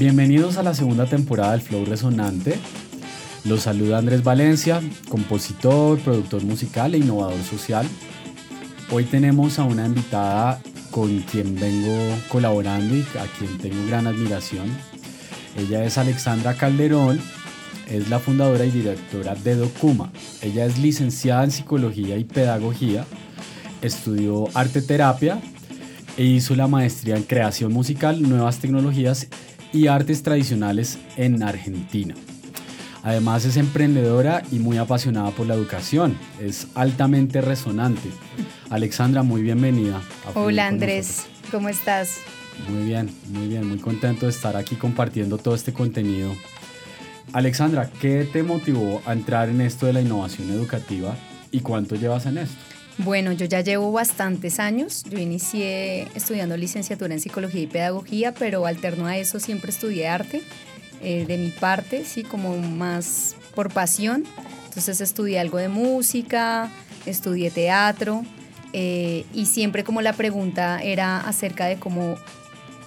Bienvenidos a la segunda temporada del Flow Resonante. Los saluda Andrés Valencia, compositor, productor musical e innovador social. Hoy tenemos a una invitada con quien vengo colaborando y a quien tengo gran admiración. Ella es Alexandra Calderón, es la fundadora y directora de Documa. Ella es licenciada en psicología y pedagogía, estudió arte terapia e hizo la maestría en creación musical, nuevas tecnologías y artes tradicionales en Argentina. Además es emprendedora y muy apasionada por la educación. Es altamente resonante. Alexandra, muy bienvenida. Hola Andrés, ¿cómo estás? Muy bien, muy bien, muy contento de estar aquí compartiendo todo este contenido. Alexandra, ¿qué te motivó a entrar en esto de la innovación educativa y cuánto llevas en esto? Bueno, yo ya llevo bastantes años. Yo inicié estudiando licenciatura en psicología y pedagogía, pero alterno a eso siempre estudié arte. Eh, de mi parte, sí, como más por pasión. Entonces estudié algo de música, estudié teatro eh, y siempre como la pregunta era acerca de cómo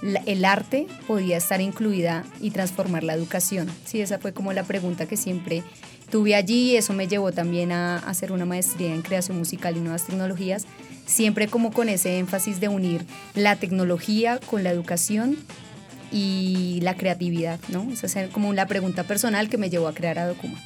el arte podía estar incluida y transformar la educación. Sí, esa fue como la pregunta que siempre tuve allí y eso me llevó también a hacer una maestría en creación musical y nuevas tecnologías, siempre como con ese énfasis de unir la tecnología con la educación y la creatividad, ¿no? Esa es como la pregunta personal que me llevó a crear a Documa.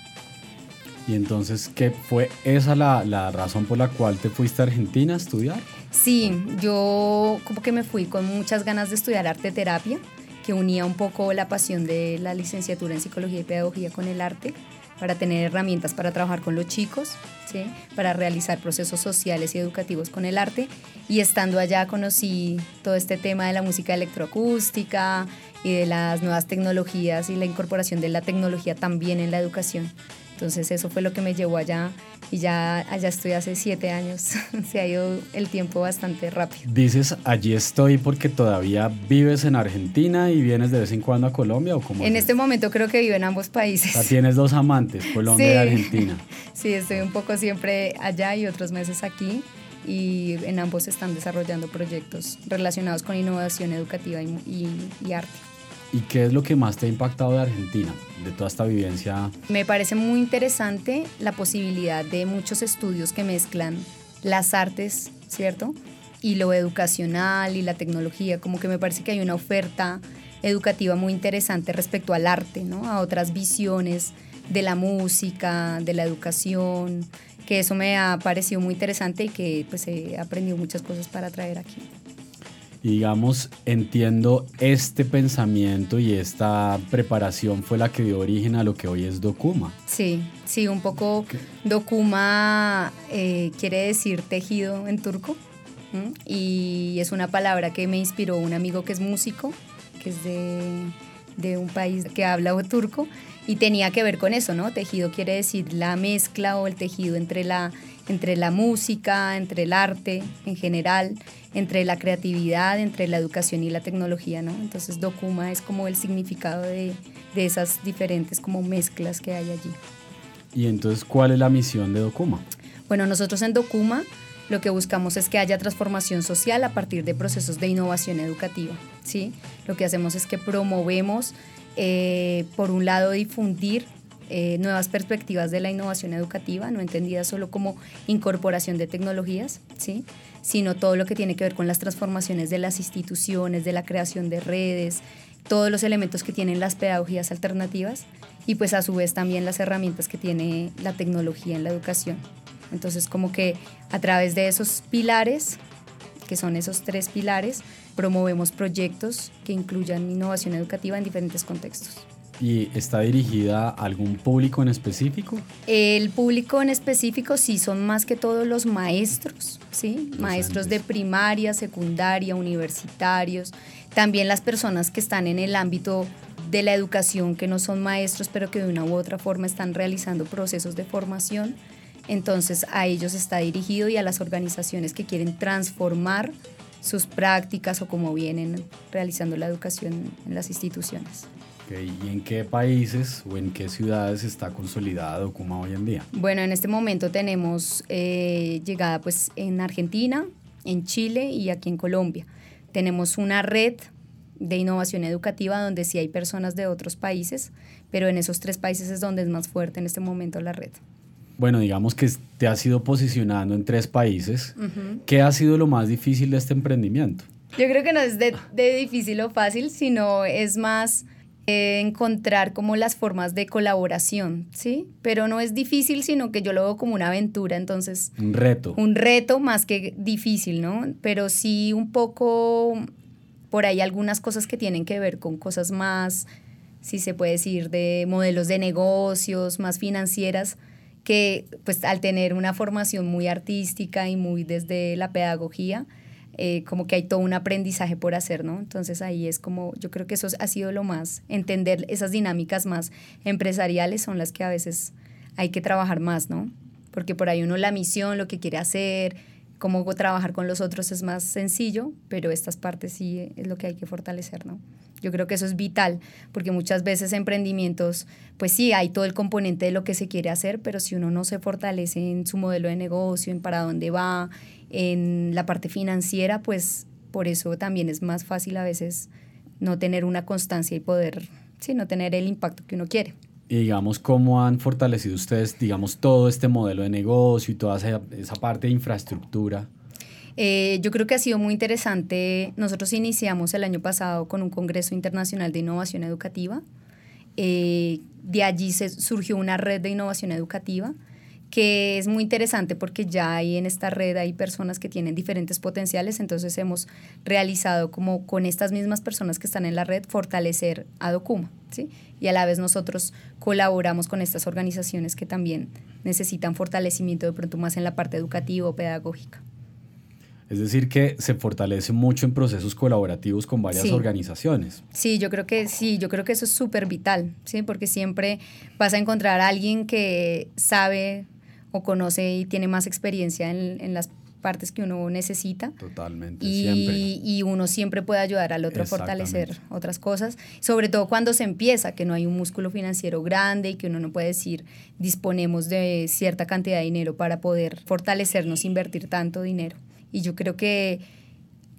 Y entonces, ¿qué fue esa la, la razón por la cual te fuiste a Argentina a estudiar? Sí, yo como que me fui con muchas ganas de estudiar arte terapia, que unía un poco la pasión de la licenciatura en psicología y pedagogía con el arte para tener herramientas para trabajar con los chicos, ¿sí? para realizar procesos sociales y educativos con el arte. Y estando allá conocí todo este tema de la música electroacústica y de las nuevas tecnologías y la incorporación de la tecnología también en la educación. Entonces eso fue lo que me llevó allá y ya allá estoy hace siete años. Se ha ido el tiempo bastante rápido. Dices, allí estoy porque todavía vives en Argentina y vienes de vez en cuando a Colombia o cómo? En este momento creo que vivo en ambos países. O sea, tienes dos amantes, Colombia y Argentina. Sí, estoy un poco siempre allá y otros meses aquí y en ambos están desarrollando proyectos relacionados con innovación educativa y arte. ¿Y qué es lo que más te ha impactado de Argentina, de toda esta vivencia? Me parece muy interesante la posibilidad de muchos estudios que mezclan las artes, ¿cierto? Y lo educacional y la tecnología, como que me parece que hay una oferta educativa muy interesante respecto al arte, ¿no? A otras visiones de la música, de la educación, que eso me ha parecido muy interesante y que pues he aprendido muchas cosas para traer aquí digamos, entiendo este pensamiento y esta preparación fue la que dio origen a lo que hoy es Dokuma. Sí, sí, un poco Dokuma eh, quiere decir tejido en turco y es una palabra que me inspiró un amigo que es músico, que es de, de un país que habla turco y tenía que ver con eso, ¿no? Tejido quiere decir la mezcla o el tejido entre la, entre la música, entre el arte en general, entre la creatividad, entre la educación y la tecnología, ¿no? Entonces Dokuma es como el significado de, de esas diferentes como mezclas que hay allí. ¿Y entonces cuál es la misión de Dokuma? Bueno, nosotros en Dokuma lo que buscamos es que haya transformación social a partir de procesos de innovación educativa, ¿sí? Lo que hacemos es que promovemos eh, por un lado, difundir eh, nuevas perspectivas de la innovación educativa, no entendida solo como incorporación de tecnologías, ¿sí? sino todo lo que tiene que ver con las transformaciones de las instituciones, de la creación de redes, todos los elementos que tienen las pedagogías alternativas y pues a su vez también las herramientas que tiene la tecnología en la educación. Entonces como que a través de esos pilares, que son esos tres pilares, promovemos proyectos que incluyan innovación educativa en diferentes contextos. ¿Y está dirigida a algún público en específico? El público en específico sí son más que todos los maestros, ¿sí? maestros de primaria, secundaria, universitarios, también las personas que están en el ámbito de la educación, que no son maestros, pero que de una u otra forma están realizando procesos de formación. Entonces a ellos está dirigido y a las organizaciones que quieren transformar sus prácticas o cómo vienen realizando la educación en las instituciones. ¿Y en qué países o en qué ciudades está consolidado como hoy en día? Bueno, en este momento tenemos eh, llegada pues en Argentina, en Chile y aquí en Colombia. Tenemos una red de innovación educativa donde sí hay personas de otros países, pero en esos tres países es donde es más fuerte en este momento la red. Bueno, digamos que te has ido posicionando en tres países. ¿Qué ha sido lo más difícil de este emprendimiento? Yo creo que no es de, difícil o fácil, sino es más eh, encontrar como las formas de colaboración, ¿sí? Pero no es difícil, sino que yo lo veo como una aventura, entonces... Un reto. Un reto más que difícil, ¿no? Pero sí un poco por ahí algunas cosas que tienen que ver con cosas más, si se puede decir, de modelos de negocios, más financieras, que pues al tener una formación muy artística y muy desde la pedagogía, eh, como que hay todo un aprendizaje por hacer, ¿no? Entonces ahí es como, yo creo que eso ha sido lo más, entender esas dinámicas más empresariales son las que a veces hay que trabajar más, ¿no? Porque por ahí uno la misión, lo que quiere hacer, cómo trabajar con los otros es más sencillo, pero estas partes sí es lo que hay que fortalecer, ¿no? Yo creo que eso es vital, porque muchas veces emprendimientos, pues sí, hay todo el componente de lo que se quiere hacer, pero si uno no se fortalece en su modelo de negocio, en para dónde va, en la parte financiera, pues por eso también es más fácil a veces no tener una constancia y poder, sí, no tener el impacto que uno quiere. Y digamos, ¿cómo han fortalecido ustedes, digamos, todo este modelo de negocio y toda esa, esa parte de infraestructura? Eh, yo creo que ha sido muy interesante. Nosotros iniciamos el año pasado con un Congreso Internacional de Innovación Educativa. Eh, de allí se surgió una red de innovación educativa que es muy interesante porque ya hay en esta red hay personas que tienen diferentes potenciales, entonces hemos realizado como con estas mismas personas que están en la red fortalecer a Documa, ¿sí? Y a la vez nosotros colaboramos con estas organizaciones que también necesitan fortalecimiento de pronto más en la parte educativa o pedagógica. Es decir, que se fortalece mucho en procesos colaborativos con varias organizaciones. Sí, yo creo que sí, yo creo que eso es súper vital, ¿sí? Porque siempre vas a encontrar a alguien que sabe o conoce y tiene más experiencia en, en las partes que uno necesita. Totalmente, y, siempre. Y uno siempre puede ayudar al otro a fortalecer otras cosas, sobre todo cuando se empieza, que no hay un músculo financiero grande y que uno no puede decir disponemos de cierta cantidad de dinero para poder fortalecernos, invertir tanto dinero. Y yo creo que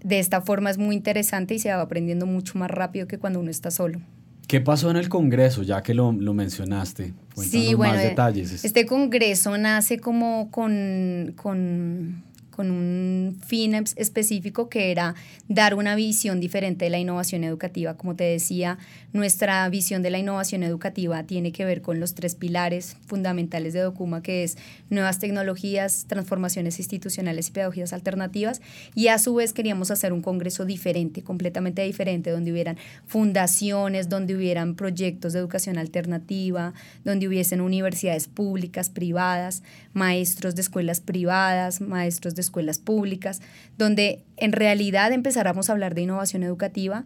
de esta forma es muy interesante y se va aprendiendo mucho más rápido que cuando uno está solo. ¿Qué pasó en el Congreso, ya que lo, lo mencionaste? Cuéntanos sí, bueno, más detalles. Este Congreso nace como con, con con un fin específico que era dar una visión diferente de la innovación educativa. Como te decía, nuestra visión de la innovación educativa tiene que ver con los tres pilares fundamentales de Documa, que es nuevas tecnologías, transformaciones institucionales y pedagogías alternativas. Y a su vez queríamos hacer un congreso diferente, completamente diferente, donde hubieran fundaciones, donde hubieran proyectos de educación alternativa, donde hubiesen universidades públicas, privadas, maestros de escuelas privadas, maestros de escuelas públicas, donde en realidad empezáramos a hablar de innovación educativa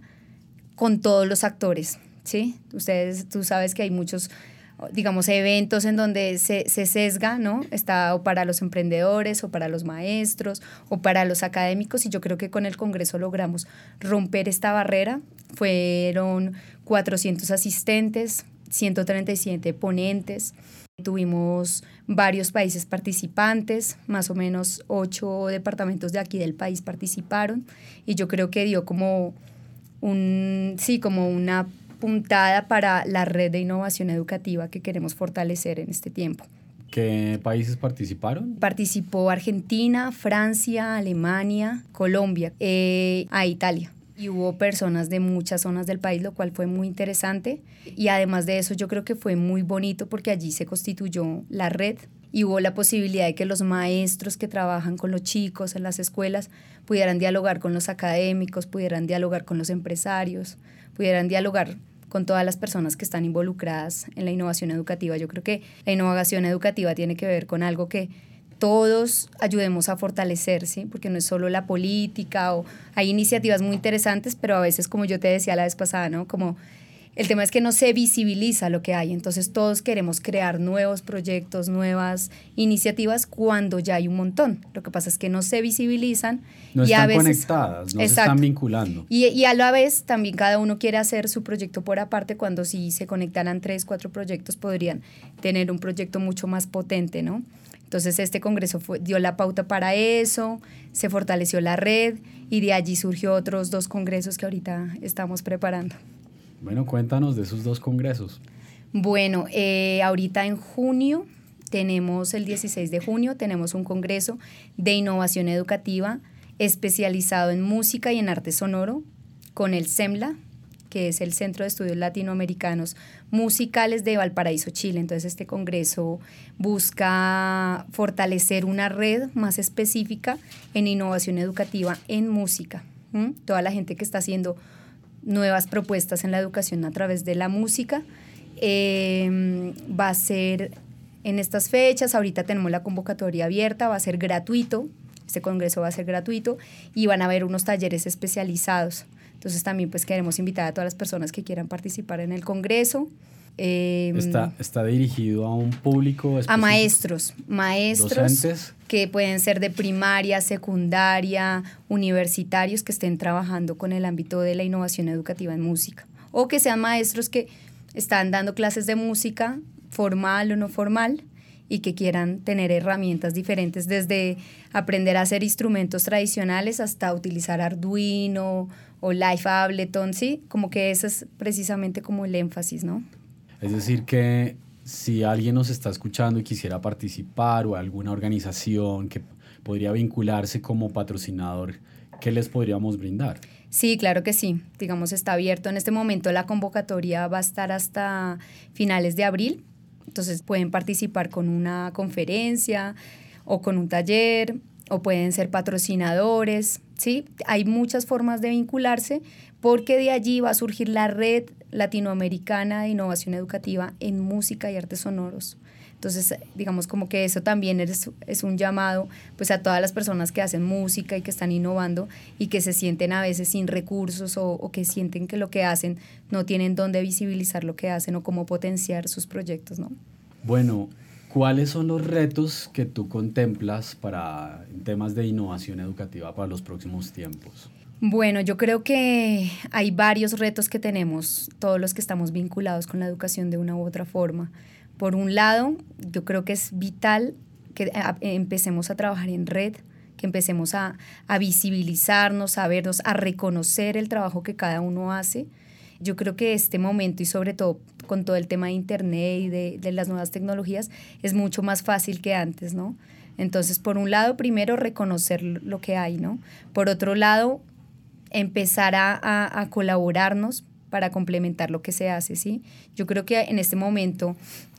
con todos los actores, ¿sí? Ustedes, tú sabes que hay muchos digamos, eventos en donde se, se, sesga, ¿no? Está o para los emprendedores, o para los maestros, o para los académicos, y yo creo que con el Congreso logramos romper esta barrera. Fueron 400 asistentes, 137 ponentes, Tuvimos varios países participantes, más o menos ocho departamentos de aquí del país participaron y yo creo que dio como un, sí, como una puntada para la red de innovación educativa que queremos fortalecer en este tiempo. ¿Qué países participaron? Participó Argentina, Francia, Alemania, Colombia, eh, a Italia y hubo personas de muchas zonas del país, lo cual fue muy interesante. Y además de eso, yo creo que fue muy bonito porque allí se constituyó la red y hubo la posibilidad de que los maestros que trabajan con los chicos en las escuelas pudieran dialogar con los académicos, pudieran dialogar con los empresarios, pudieran dialogar con todas las personas que están involucradas en la innovación educativa. Yo creo que la innovación educativa tiene que ver con algo que todos ayudemos a fortalecer, ¿sí? Porque no es solo la política o hay iniciativas muy interesantes, pero a veces, como yo te decía la vez pasada, ¿no? Como El tema es que no se visibiliza lo que hay, entonces todos queremos crear nuevos proyectos, nuevas iniciativas cuando ya hay un montón. Lo que pasa es que no se visibilizan. No y están a veces, conectadas, no se están vinculando. Y, y, a la vez también cada uno quiere hacer su proyecto por aparte, cuando si se conectaran tres, cuatro proyectos podrían tener un proyecto mucho más potente, ¿no? Entonces este congreso fue, dio la pauta para eso, se fortaleció la red y de allí surgió otros dos congresos que ahorita estamos preparando. Bueno, cuéntanos de esos dos congresos. Bueno, eh, ahorita en junio tenemos el 16 de junio, tenemos un congreso de innovación educativa especializado en música y en arte sonoro con el SEMLA, que es el Centro de Estudios Latinoamericanos Musicales de Valparaíso, Chile. Entonces este congreso busca fortalecer una red más específica en innovación educativa en música. Toda la gente que está haciendo nuevas propuestas en la educación a través de la música. Em, va a ser en estas fechas, ahorita tenemos la convocatoria abierta, va a ser gratuito, este congreso va a ser gratuito y van a haber unos talleres especializados. Entonces también pues queremos invitar a todas las personas que quieran participar en el congreso. Em, está, está dirigido a un público específico? A maestros, maestros que pueden ser de primaria, secundaria, universitarios que estén trabajando con el ámbito de la innovación educativa en música o que sean maestros que están dando clases de música formal o no formal y que quieran tener herramientas diferentes desde aprender a hacer instrumentos tradicionales hasta utilizar Arduino o Life Ableton, sí, como que ese es precisamente como el énfasis, ¿no? Es decir, que si alguien nos está escuchando y quisiera participar o alguna organización que podría vincularse como patrocinador, ¿qué les podríamos brindar? Sí, claro que sí. Digamos, está abierto en este momento. La convocatoria va a estar hasta finales de abril. Entonces pueden participar con una conferencia o con un taller o pueden ser patrocinadores. ¿Sí? Hay muchas formas de vincularse porque de allí va a surgir la red latinoamericana de innovación educativa en música y artes sonoros. Entonces, digamos como que eso también es, es, un llamado pues a todas las personas que hacen música y que están innovando y que se sienten a veces sin recursos o, o, que sienten que lo que hacen no tienen dónde visibilizar lo que hacen o cómo potenciar sus proyectos, ¿no? Bueno, ¿cuáles son los retos que tú contemplas para temas de innovación educativa para los próximos tiempos? Bueno, yo creo que hay varios retos que tenemos, todos los que estamos vinculados con la educación de una u otra forma. Por un lado, yo creo que es vital que empecemos a trabajar en red, que empecemos a, visibilizarnos, a vernos, a reconocer el trabajo que cada uno hace. Yo creo que este momento y sobre todo con todo el tema de Internet y de, de las nuevas tecnologías es mucho más fácil que antes, ¿no? Entonces, por un lado, primero reconocer lo que hay, ¿no? Por otro lado, empezar a, colaborarnos para complementar lo que se hace, ¿sí? Yo creo que en este momento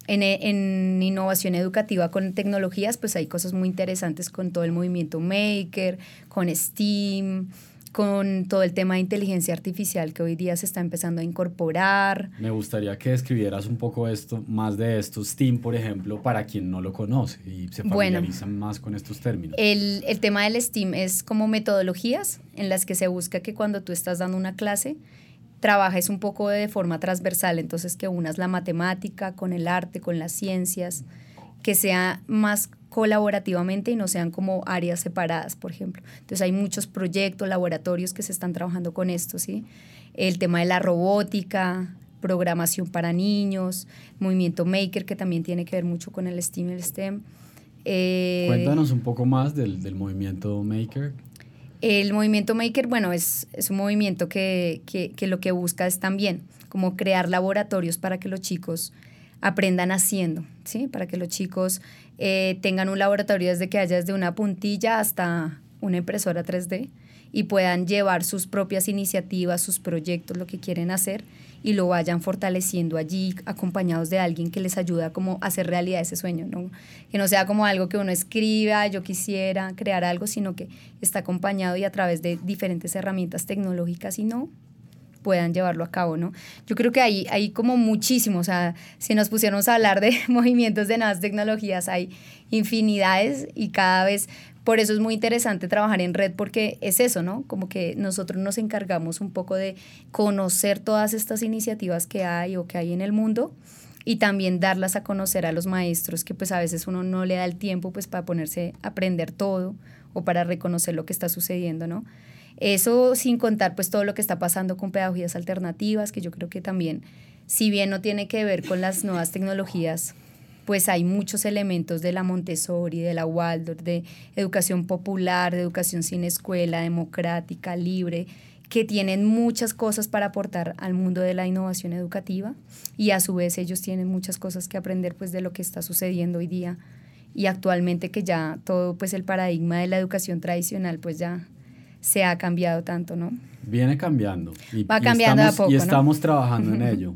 en, en, innovación educativa con tecnologías, pues hay cosas muy interesantes con todo el movimiento Maker, con STEAM, con todo el tema de inteligencia artificial que hoy día se está empezando a incorporar. Me gustaría que describieras un poco esto, más de esto, STEAM, por ejemplo, para quien no lo conoce y se familiariza más con estos términos. El, el tema del STEAM es como metodologías en las que se busca que cuando tú estás dando una clase, trabajes un poco de forma transversal, entonces que unas la matemática con el arte, con las ciencias, que sea más colaborativamente y no sean como áreas separadas, por ejemplo. Entonces hay muchos proyectos, laboratorios que se están trabajando con esto, ¿sí? El tema de la robótica, programación para niños, movimiento maker, que también tiene que ver mucho con el STEAM y el STEM. Eh, Cuéntanos un poco más del, del, movimiento maker. El movimiento maker, bueno, es, es un movimiento que, que, que lo que busca es también como crear laboratorios para que los chicos aprendan haciendo, ¿sí? Para que los chicos eh, tengan un laboratorio desde que haya desde una puntilla hasta una impresora 3D y puedan llevar sus propias iniciativas, sus proyectos, lo que quieren hacer y lo vayan fortaleciendo allí acompañados de alguien que les ayuda como a hacer realidad ese sueño. Que no sea como algo que uno escriba, yo quisiera crear algo, sino que está acompañado y a través de diferentes herramientas tecnológicas y no puedan llevarlo a cabo, ¿no? Yo creo que hay, hay como muchísimo, o sea, si nos pusiéramos a hablar de movimientos de nuevas tecnologías, hay infinidades y cada vez por eso es muy interesante trabajar en red porque es eso, ¿no? Como que nosotros nos encargamos un poco de conocer todas estas iniciativas que hay o que hay en el mundo y también darlas a conocer a los maestros que pues a veces uno no le da el tiempo pues para ponerse a aprender todo o para reconocer lo que está sucediendo, ¿no? Eso sin contar pues todo lo que está pasando con pedagogías alternativas, que yo creo que también, si bien no tiene que ver con las nuevas tecnologías, pues hay muchos elementos de la Montessori, de la Waldorf, de educación popular, de educación sin escuela, democrática, libre, que tienen muchas cosas para aportar al mundo de la innovación educativa. Y a su vez ellos tienen muchas cosas que aprender pues de lo que está sucediendo hoy día. Y actualmente que ya todo pues el paradigma de la educación tradicional pues ya se ha cambiado tanto, ¿no? Viene cambiando. Y, Va cambiando estamos, a poco, Y estamos trabajando en ello.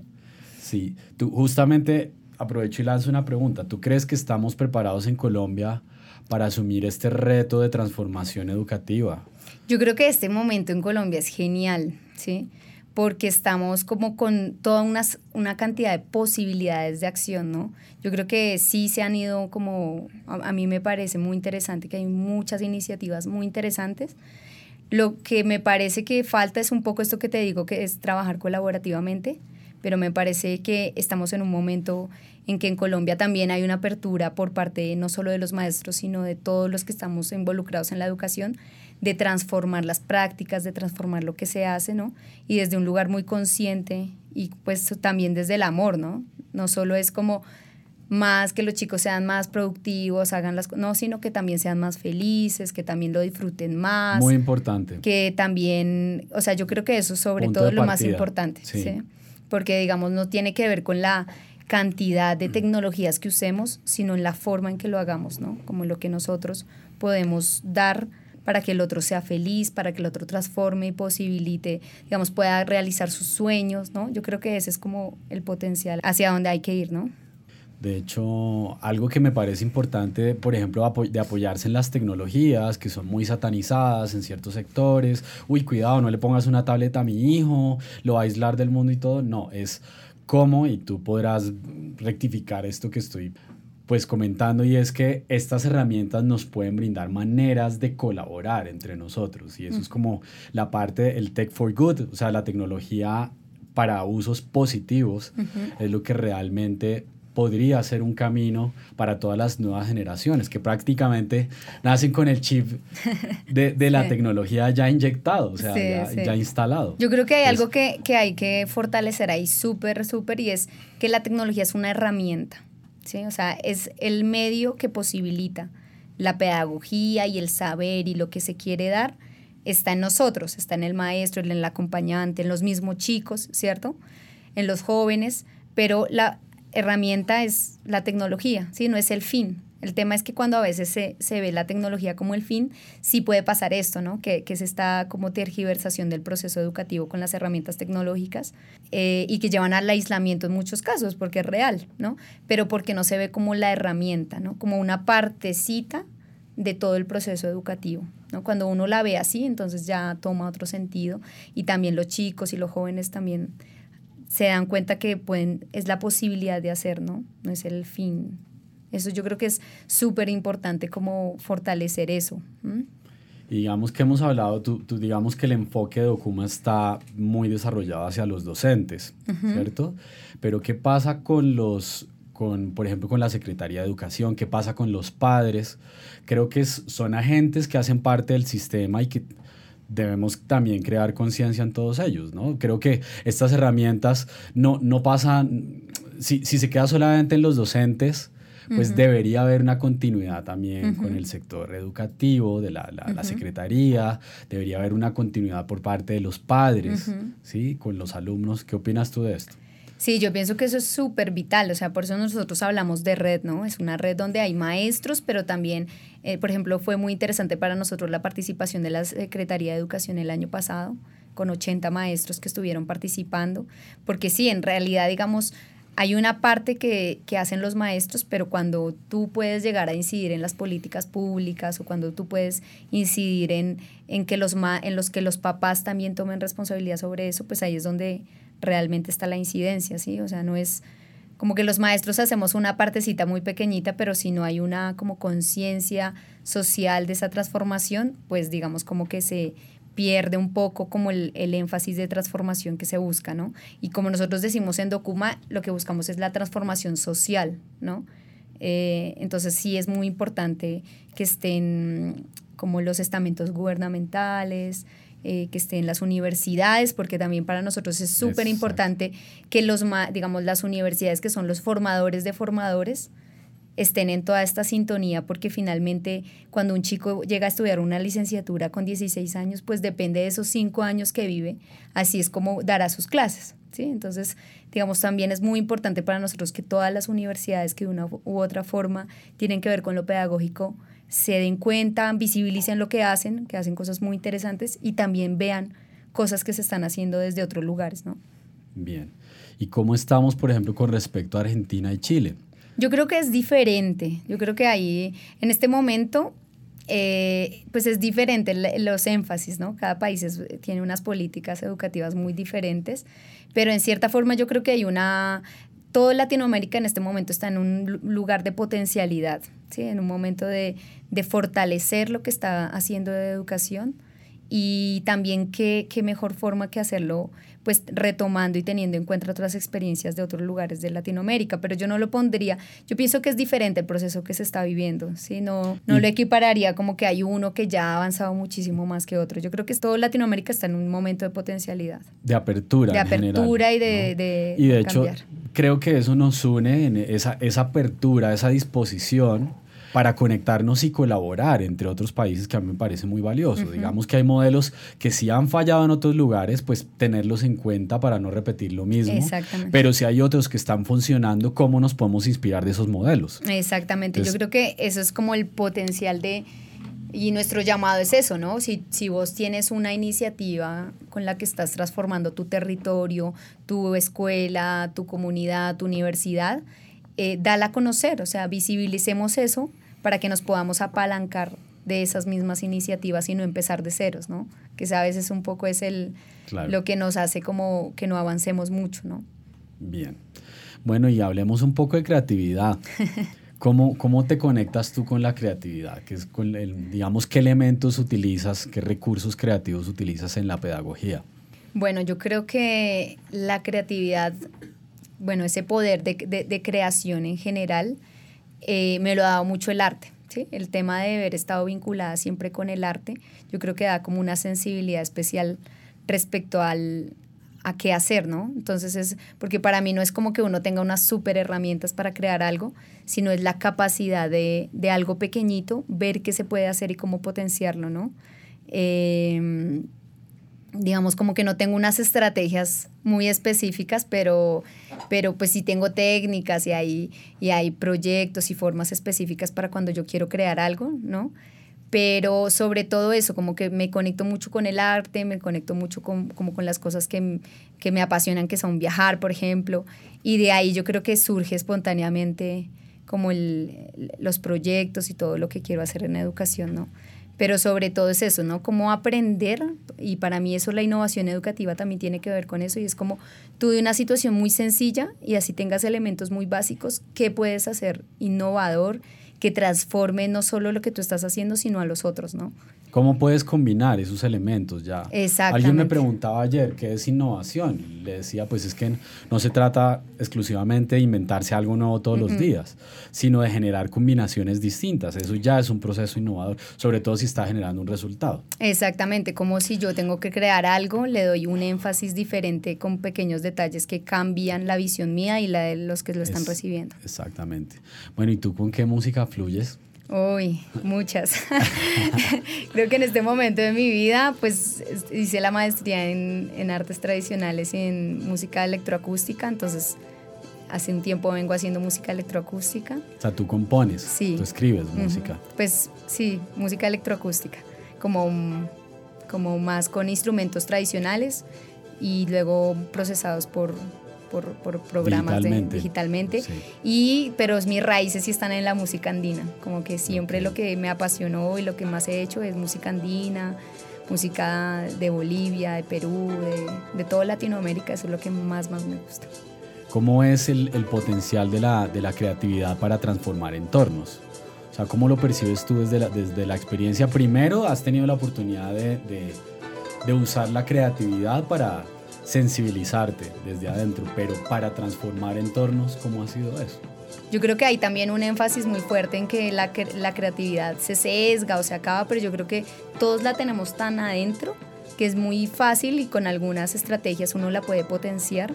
Sí, tú justamente aprovecho y lanzo una pregunta. ¿Tú crees que estamos preparados en Colombia para asumir este reto de transformación educativa? Yo creo que este momento en Colombia es genial, ¿sí? Porque estamos como con toda una, una cantidad de posibilidades de acción, ¿no? Yo creo que sí se han ido como, a, a mí me parece muy interesante que hay muchas iniciativas muy interesantes. Lo que me parece que falta es un poco esto que te digo, que es trabajar colaborativamente, pero me parece que estamos en un momento en que en Colombia también hay una apertura por parte no solo de los maestros, sino de todos los que estamos involucrados en la educación, de transformar las prácticas, de transformar lo que se hace, ¿no? Y desde un lugar muy consciente y pues también desde el amor, ¿no? No solo es como más que los chicos sean más productivos, hagan las no, sino que también sean más felices, que también lo disfruten más. Muy importante. Que también, o sea, yo creo que eso sobre todo es lo más importante, sí. Porque digamos no tiene que ver con la cantidad de tecnologías que usemos, sino en la forma en que lo hagamos, ¿no? Como lo que nosotros podemos dar para que el otro sea feliz, para que el otro transforme y posibilite, digamos, pueda realizar sus sueños, ¿no? Yo creo que ese es como el potencial hacia donde hay que ir, ¿no? De hecho, algo que me parece importante, por ejemplo, de apoyarse en las tecnologías que son muy satanizadas en ciertos sectores. Uy, cuidado, no le pongas una tableta a mi hijo, lo va a aislar del mundo y todo. No, es cómo, y tú podrás rectificar esto que estoy pues comentando y es que estas herramientas nos pueden brindar maneras de colaborar entre nosotros y eso es como la parte del tech for good, o sea, la tecnología para usos positivos es lo que realmente podría ser un camino para todas las nuevas generaciones que prácticamente nacen con el chip de, la tecnología ya inyectado, o sea, ya, instalado. Yo creo que hay algo que, que, hay que fortalecer ahí súper, súper, y es que la tecnología es una herramienta, ¿sí? O sea, es el medio que posibilita la pedagogía y el saber y lo que se quiere dar está en nosotros, está en el maestro, en el acompañante, en los mismos chicos, ¿cierto? En los jóvenes, pero la, herramienta es la tecnología, ¿sí? no es el fin. El tema es que cuando a veces se, se ve la tecnología como el fin, sí puede pasar esto, ¿no? Que, que es esta como tergiversación del proceso educativo con las herramientas tecnológicas eh, y que llevan al aislamiento en muchos casos, porque es real, ¿no? Pero porque no se ve como la herramienta, ¿no? Como una partecita de todo el proceso educativo. ¿no? Cuando uno la ve así, entonces ya toma otro sentido y también los chicos y los jóvenes también se dan cuenta que pueden, es la posibilidad de hacer, ¿no? No es el fin. Eso yo creo que es súper importante como fortalecer eso. Y digamos que hemos hablado, tú, digamos que el enfoque de Okuma está muy desarrollado hacia los docentes, ¿cierto? Pero ¿qué pasa con los, con, por ejemplo, con la Secretaría de Educación? ¿Qué pasa con los padres? Creo que son agentes que hacen parte del sistema y que debemos también crear conciencia en todos ellos, ¿no? Creo que estas herramientas no, no pasan, si, si se queda solamente en los docentes, pues debería haber una continuidad también con el sector educativo, de la, la, secretaría, debería haber una continuidad por parte de los padres, ¿sí? Con los alumnos. ¿Qué opinas tú de esto? Sí, yo pienso que eso es súper vital, o sea, por eso nosotros hablamos de red, ¿no? Es una red donde hay maestros, pero también, eh, por ejemplo, fue muy interesante para nosotros la participación de la Secretaría de Educación el año pasado, con 80 maestros que estuvieron participando, porque sí, en realidad, digamos, hay una parte que, que, hacen los maestros, pero cuando tú puedes llegar a incidir en las políticas públicas o cuando tú puedes incidir en, en, que los en los que los papás también tomen responsabilidad sobre eso, pues ahí es donde realmente está la incidencia, ¿sí? O sea, no es, como que los maestros hacemos una partecita muy pequeñita, pero si no hay una como conciencia social de esa transformación, pues digamos como que se pierde un poco como el, énfasis de transformación que se busca, ¿no? Y como nosotros decimos en Documa, lo que buscamos es la transformación social, ¿no? Eh, entonces sí es muy importante que estén como los estamentos gubernamentales, eh, que estén las universidades, porque también para nosotros es súper importante que los, digamos, las universidades que son los formadores de formadores estén en toda esta sintonía, porque finalmente cuando un chico llega a estudiar una licenciatura con 16 años, pues depende de esos cinco años que vive, así es como dará sus clases. ¿sí? Entonces, digamos, también es muy importante para nosotros que todas las universidades que de una u otra forma tienen que ver con lo pedagógico, se den cuenta, visibilicen lo que hacen, que hacen cosas muy interesantes y también vean cosas que se están haciendo desde otros lugares, ¿no? Bien. ¿Y cómo estamos, por ejemplo, con respecto a Argentina y Chile? Yo creo que es diferente. Yo creo que ahí, en este momento, eh, pues es diferente los énfasis, ¿no? Cada país tiene unas políticas educativas muy diferentes, pero en cierta forma yo creo que hay una todo Latinoamérica en este momento está en un lugar de potencialidad, ¿sí? en un momento de, de fortalecer lo que está haciendo de educación y también qué, qué, mejor forma que hacerlo pues retomando y teniendo en cuenta otras experiencias de otros lugares de Latinoamérica, pero yo no lo pondría, yo pienso que es diferente el proceso que se está viviendo, ¿sí? no, no lo equipararía como que hay uno que ya ha avanzado muchísimo más que otro, yo creo que todo Latinoamérica está en un momento de potencialidad. De apertura. De apertura y de, de, Y de hecho, creo que eso nos une en esa, esa apertura, esa disposición para conectarnos y colaborar entre otros países que a mí me parece muy valioso. Digamos que hay modelos que sí han fallado en otros lugares, pues tenerlos en cuenta para no repetir lo mismo. Exactamente. Pero si hay otros que están funcionando, ¿cómo nos podemos inspirar de esos modelos? Exactamente. Yo creo que eso es como el potencial de... Y nuestro llamado es eso, ¿no? Si, si vos tienes una iniciativa con la que estás transformando tu territorio, tu escuela, tu comunidad, tu universidad, eh, dala a conocer, o sea, visibilicemos eso para que nos podamos apalancar de esas mismas iniciativas y no empezar de ceros, ¿no? Que a veces un poco es el, lo que nos hace como que no avancemos mucho, ¿no? Bien. Bueno, y hablemos un poco de creatividad. ¿Cómo, ¿Cómo te conectas tú con la creatividad? ¿Qué es con el, digamos, ¿Qué elementos utilizas, qué recursos creativos utilizas en la pedagogía? Bueno, yo creo que la creatividad, bueno, ese poder de, de, creación en general, eh, me lo ha dado mucho el arte. ¿sí? El tema de haber estado vinculada siempre con el arte, yo creo que da como una sensibilidad especial respecto al, a qué hacer, ¿no? Entonces es, porque para mí no es como que uno tenga unas super herramientas para crear algo, sino es la capacidad de, de algo pequeñito, ver qué se puede hacer y cómo potenciarlo, ¿no? Eh, digamos como que no tengo unas estrategias muy específicas, pero, pero pues sí tengo técnicas y hay, y hay proyectos y formas específicas para cuando yo quiero crear algo, ¿no? Pero sobre todo eso, como que me conecto mucho con el arte, me conecto mucho con, como con las cosas que, que me apasionan, que son viajar, por ejemplo, y de ahí yo creo que surge espontáneamente como el, los proyectos y todo lo que quiero hacer en educación, ¿no? pero sobre todo es eso, ¿no? Cómo aprender, y para mí eso la innovación educativa también tiene que ver con eso, y es como tú de una situación muy sencilla y así tengas elementos muy básicos, ¿qué puedes hacer innovador que transforme no solo lo que tú estás haciendo, sino a los otros, ¿no? ¿Cómo puedes combinar esos elementos ya? Alguien me preguntaba ayer qué es innovación. Le decía, pues es que no se trata exclusivamente de inventarse algo nuevo todos los días, sino de generar combinaciones distintas. Eso ya es un proceso innovador, sobre todo si está generando un resultado. Exactamente, como si yo tengo que crear algo, le doy un énfasis diferente con pequeños detalles que cambian la visión mía y la de los que lo están recibiendo. Exactamente. Bueno, ¿y tú con qué música fluyes? Uy, muchas. Creo que en este momento de mi vida, pues hice la maestría en, en, artes tradicionales y en música electroacústica, entonces hace un tiempo vengo haciendo música electroacústica. O sea, tú compones, sí. tú escribes música. Pues sí, música electroacústica, como, como más con instrumentos tradicionales y luego procesados por, por, por programas digitalmente, y pero mis raíces sí están en la música andina. Como que siempre lo que me apasionó y lo que más he hecho es música andina música de Bolivia de Perú de, de toda Latinoamérica. Eso es lo que más más me gusta. ¿cómo es el, potencial de la, de la, creatividad para transformar entornos? O sea, ¿cómo lo percibes tú desde la, desde la experiencia? Primero, has tenido la oportunidad de, de, de usar la creatividad para sensibilizarte desde adentro, pero para transformar entornos, ¿cómo ha sido eso? Yo creo que hay también un énfasis muy fuerte en que la, la creatividad se sesga o se acaba, pero yo creo que todos la tenemos tan adentro que es muy fácil y con algunas estrategias uno la puede potenciar.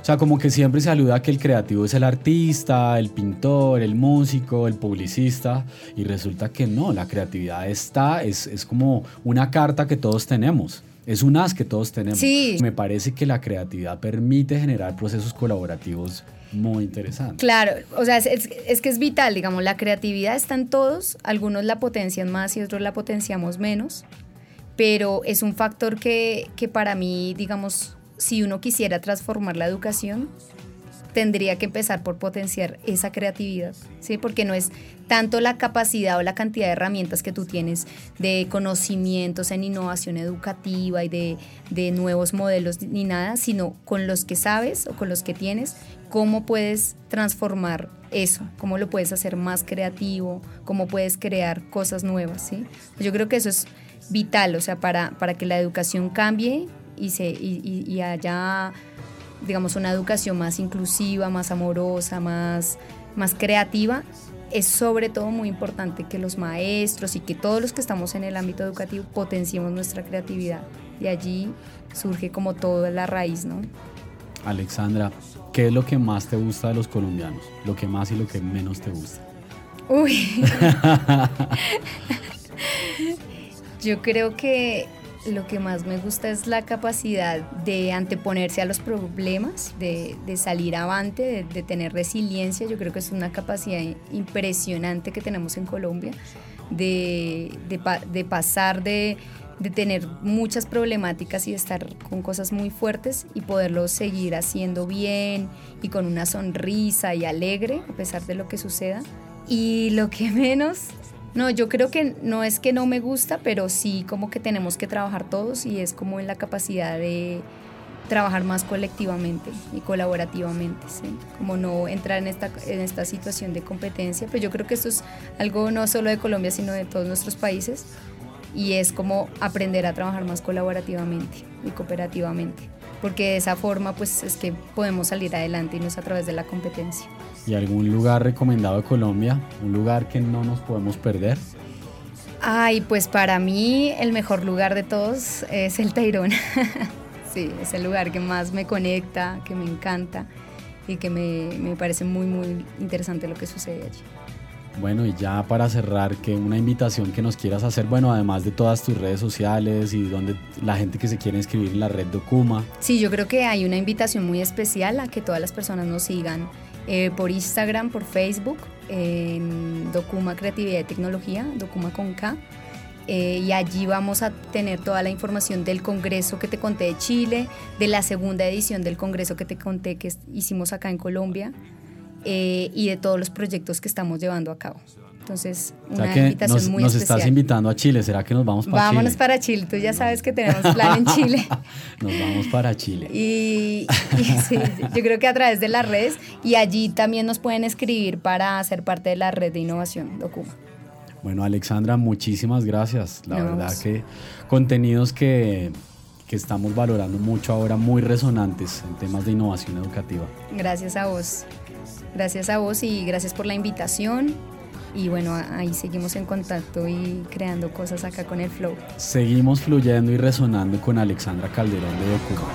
O sea, como que siempre se aluda que el creativo es el artista, el pintor, el músico, el publicista, y resulta que no, la creatividad está, es, es como una carta que todos tenemos. Es un as que todos tenemos. Sí. Me parece que la creatividad permite generar procesos colaborativos muy interesante. Claro, o sea, es, que es vital, digamos, la creatividad está en todos, algunos la potencian más y otros la potenciamos menos, pero es un factor que, que para mí, digamos, si uno quisiera transformar la educación, tendría que empezar por potenciar esa creatividad, ¿sí? Porque no es tanto la capacidad o la cantidad de herramientas que tú tienes de conocimientos en innovación educativa y de, de nuevos modelos ni nada, sino con los que sabes o con los que tienes, cómo puedes transformar eso, cómo lo puedes hacer más creativo, cómo puedes crear cosas nuevas, ¿sí? Yo creo que eso es vital, o sea, para, para que la educación cambie y, se, y, y haya digamos, una educación más inclusiva, más amorosa, más, más creativa, es sobre todo muy importante que los maestros y que todos los que estamos en el ámbito educativo potenciemos nuestra creatividad. Y allí surge como toda la raíz, ¿no? Alexandra, ¿qué es lo que más te gusta de los colombianos? Lo que más y lo que menos te gusta. Uy. Yo creo que lo que más me gusta es la capacidad de anteponerse a los problemas, de, salir avante, de, tener resiliencia. Yo creo que es una capacidad impresionante que tenemos en Colombia, de, pasar de, tener muchas problemáticas y de estar con cosas muy fuertes y poderlo seguir haciendo bien y con una sonrisa y alegre a pesar de lo que suceda. Y lo que menos no, yo creo que no es que no me gusta, pero sí como que tenemos que trabajar todos y es como en la capacidad de trabajar más colectivamente y colaborativamente, ¿sí? como no entrar en esta, en esta situación de competencia, pero yo creo que esto es algo no solo de Colombia, sino de todos nuestros países y es como aprender a trabajar más colaborativamente y cooperativamente, porque de esa forma pues es que podemos salir adelante y no es a través de la competencia y algún lugar recomendado de Colombia, un lugar que no nos podemos perder. Ay, pues para mí el mejor lugar de todos es el Tairón. sí, es el lugar que más me conecta, que me encanta y que me, me parece muy, muy interesante lo que sucede allí. Bueno, y ya para cerrar, que una invitación que nos quieras hacer, bueno, además de todas tus redes sociales y donde la gente que se quiere inscribir en la red Documa. Sí, yo creo que hay una invitación muy especial a que todas las personas nos sigan eh, por Instagram, por Facebook, en Documa Creatividad y Tecnología, Documa con K. Eh, y allí vamos a tener toda la información del congreso que te conté de Chile, de la segunda edición del congreso que te conté que hicimos acá en Colombia eh, y de todos los proyectos que estamos llevando a cabo. Entonces, una invitación nos, muy nos especial. estás invitando a Chile, ¿será que nos vamos para Chile? Vámonos para Chile, tú ya sabes que tenemos plan en Chile. nos vamos para Chile. Y, sí, yo creo que a través de las redes y allí también nos pueden escribir para ser parte de la red de innovación Documa. Bueno, Alexandra, muchísimas gracias. La verdad que contenidos que, que estamos valorando mucho ahora, muy resonantes en temas de innovación educativa. Gracias a vos. Gracias a vos y gracias por la invitación y bueno, ahí seguimos en contacto y creando cosas acá con el flow. Seguimos fluyendo y resonando con Alexandra Calderón de Documa.